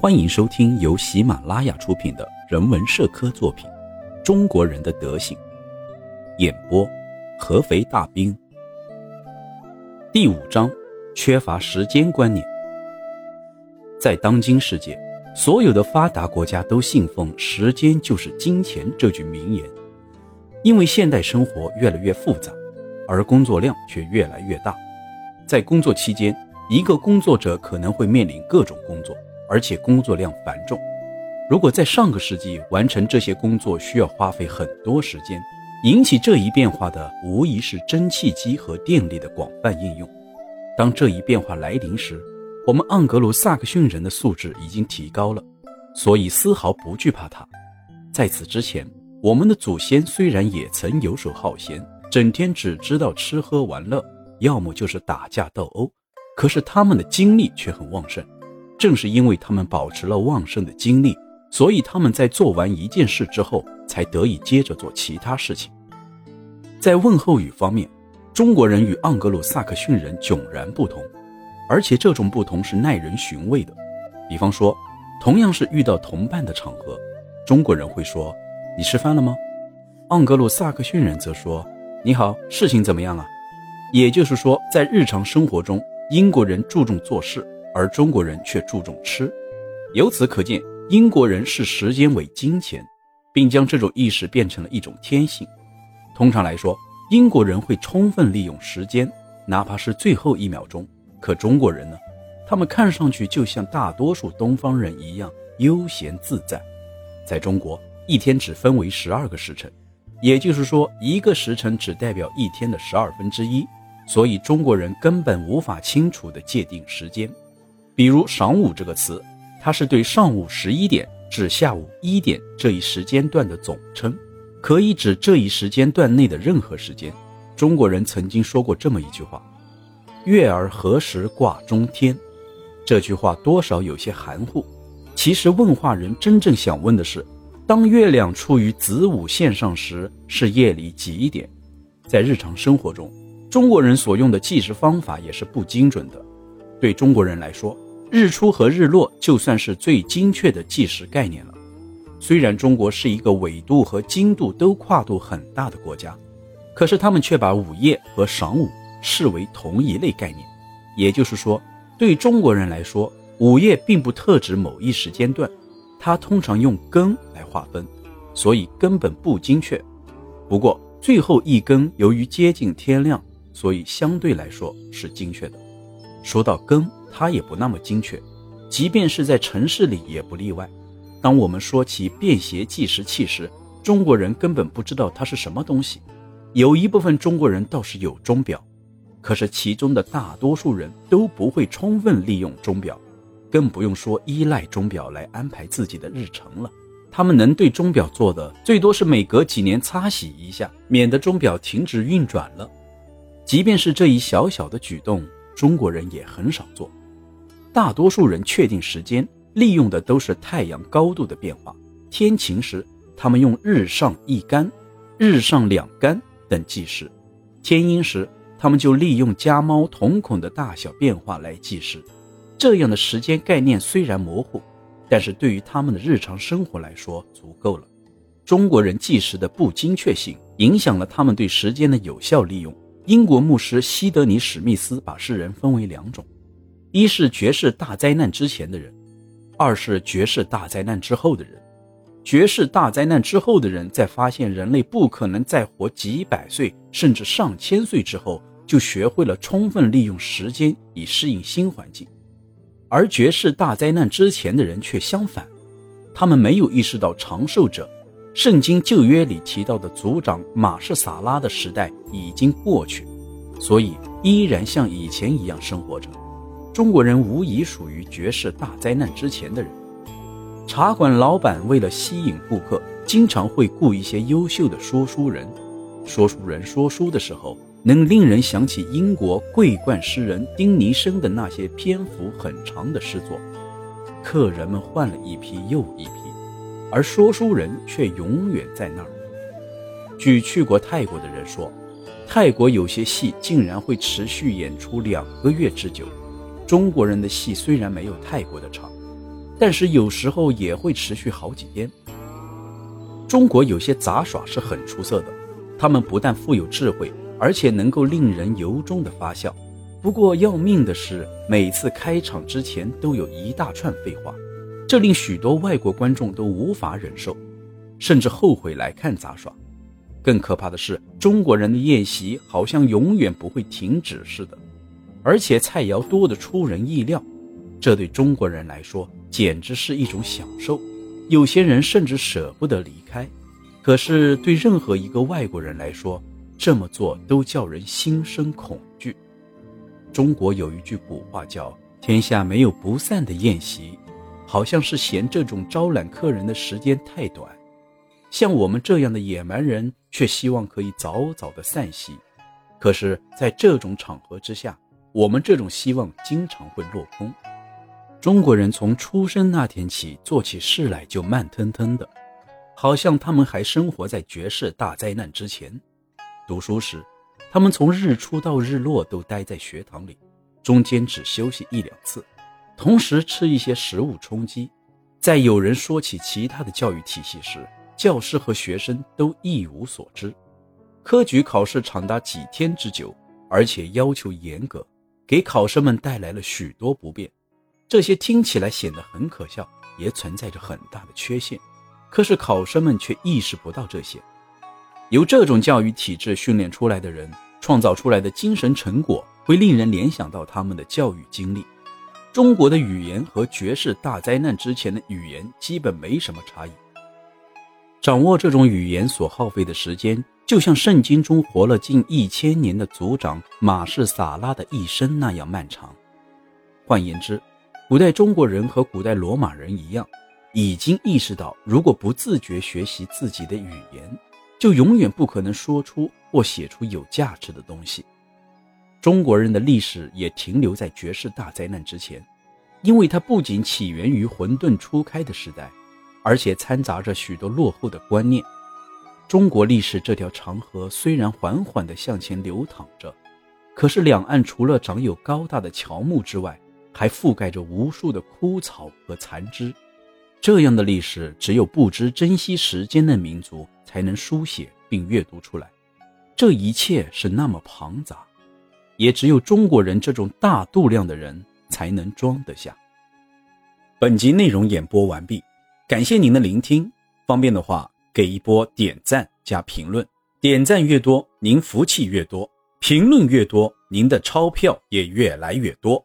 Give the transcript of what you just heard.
欢迎收听由喜马拉雅出品的人文社科作品《中国人的德行》，演播合肥大兵。第五章：缺乏时间观念。在当今世界，所有的发达国家都信奉“时间就是金钱”这句名言，因为现代生活越来越复杂，而工作量却越来越大。在工作期间，一个工作者可能会面临各种工作。而且工作量繁重，如果在上个世纪完成这些工作需要花费很多时间，引起这一变化的无疑是蒸汽机和电力的广泛应用。当这一变化来临时，我们盎格鲁撒克逊人的素质已经提高了，所以丝毫不惧怕它。在此之前，我们的祖先虽然也曾游手好闲，整天只知道吃喝玩乐，要么就是打架斗殴，可是他们的精力却很旺盛。正是因为他们保持了旺盛的精力，所以他们在做完一件事之后，才得以接着做其他事情。在问候语方面，中国人与盎格鲁撒克逊人迥然不同，而且这种不同是耐人寻味的。比方说，同样是遇到同伴的场合，中国人会说：“你吃饭了吗？”盎格鲁撒克逊人则说：“你好，事情怎么样了？”也就是说，在日常生活中，英国人注重做事。而中国人却注重吃，由此可见，英国人视时间为金钱，并将这种意识变成了一种天性。通常来说，英国人会充分利用时间，哪怕是最后一秒钟。可中国人呢？他们看上去就像大多数东方人一样悠闲自在。在中国，一天只分为十二个时辰，也就是说，一个时辰只代表一天的十二分之一，所以中国人根本无法清楚地界定时间。比如“晌午”这个词，它是对上午十一点至下午一点这一时间段的总称，可以指这一时间段内的任何时间。中国人曾经说过这么一句话：“月儿何时挂中天？”这句话多少有些含糊。其实问话人真正想问的是：当月亮处于子午线上时，是夜里几点？在日常生活中，中国人所用的计时方法也是不精准的。对中国人来说，日出和日落就算是最精确的计时概念了。虽然中国是一个纬度和经度都跨度很大的国家，可是他们却把午夜和晌午视为同一类概念。也就是说，对中国人来说，午夜并不特指某一时间段，它通常用更来划分，所以根本不精确。不过最后一更由于接近天亮，所以相对来说是精确的。说到更。它也不那么精确，即便是在城市里也不例外。当我们说起便携计时器时，中国人根本不知道它是什么东西。有一部分中国人倒是有钟表，可是其中的大多数人都不会充分利用钟表，更不用说依赖钟表来安排自己的日程了。他们能对钟表做的，最多是每隔几年擦洗一下，免得钟表停止运转了。即便是这一小小的举动，中国人也很少做。大多数人确定时间利用的都是太阳高度的变化。天晴时，他们用日上一竿、日上两竿等计时；天阴时，他们就利用家猫瞳孔的大小变化来计时。这样的时间概念虽然模糊，但是对于他们的日常生活来说足够了。中国人计时的不精确性影响了他们对时间的有效利用。英国牧师西德尼·史密斯把世人分为两种。一是绝世大灾难之前的人，二是绝世大灾难之后的人。绝世大灾难之后的人，在发现人类不可能再活几百岁甚至上千岁之后，就学会了充分利用时间以适应新环境；而绝世大灾难之前的人却相反，他们没有意识到长寿者。圣经旧约里提到的族长马士撒拉的时代已经过去，所以依然像以前一样生活着。中国人无疑属于绝世大灾难之前的人。茶馆老板为了吸引顾客，经常会雇一些优秀的说书人。说书人说书的时候，能令人想起英国桂冠诗人丁尼生的那些篇幅很长的诗作。客人们换了一批又一批，而说书人却永远在那儿。据去过泰国的人说，泰国有些戏竟然会持续演出两个月之久。中国人的戏虽然没有泰国的长，但是有时候也会持续好几天。中国有些杂耍是很出色的，他们不但富有智慧，而且能够令人由衷的发笑。不过要命的是，每次开场之前都有一大串废话，这令许多外国观众都无法忍受，甚至后悔来看杂耍。更可怕的是，中国人的宴席好像永远不会停止似的，而且菜肴多得出人意料，这对中国人来说简直是一种享受。有些人甚至舍不得离开，可是对任何一个外国人来说，这么做都叫人心生恐惧。中国有一句古话叫“天下没有不散的宴席”，好像是嫌这种招揽客人的时间太短。像我们这样的野蛮人，却希望可以早早的散席。可是，在这种场合之下，我们这种希望经常会落空。中国人从出生那天起做起事来就慢腾腾的，好像他们还生活在绝世大灾难之前。读书时，他们从日出到日落都待在学堂里，中间只休息一两次，同时吃一些食物充饥。在有人说起其他的教育体系时，教师和学生都一无所知，科举考试长达几天之久，而且要求严格，给考生们带来了许多不便。这些听起来显得很可笑，也存在着很大的缺陷。可是考生们却意识不到这些。由这种教育体制训练出来的人，创造出来的精神成果，会令人联想到他们的教育经历。中国的语言和绝世大灾难之前的语言基本没什么差异。掌握这种语言所耗费的时间，就像圣经中活了近一千年的族长马士撒拉的一生那样漫长。换言之，古代中国人和古代罗马人一样，已经意识到，如果不自觉学习自己的语言，就永远不可能说出或写出有价值的东西。中国人的历史也停留在绝世大灾难之前，因为它不仅起源于混沌初开的时代。而且掺杂着许多落后的观念。中国历史这条长河虽然缓缓地向前流淌着，可是两岸除了长有高大的乔木之外，还覆盖着无数的枯草和残枝。这样的历史，只有不知珍惜时间的民族才能书写并阅读出来。这一切是那么庞杂，也只有中国人这种大度量的人才能装得下。本集内容演播完毕。感谢您的聆听，方便的话给一波点赞加评论，点赞越多，您福气越多；评论越多，您的钞票也越来越多。